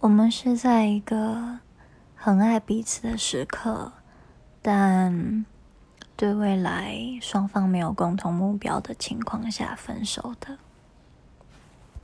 我们是在一个很爱彼此的时刻但对未来双方没有共同目标的情况下分手的。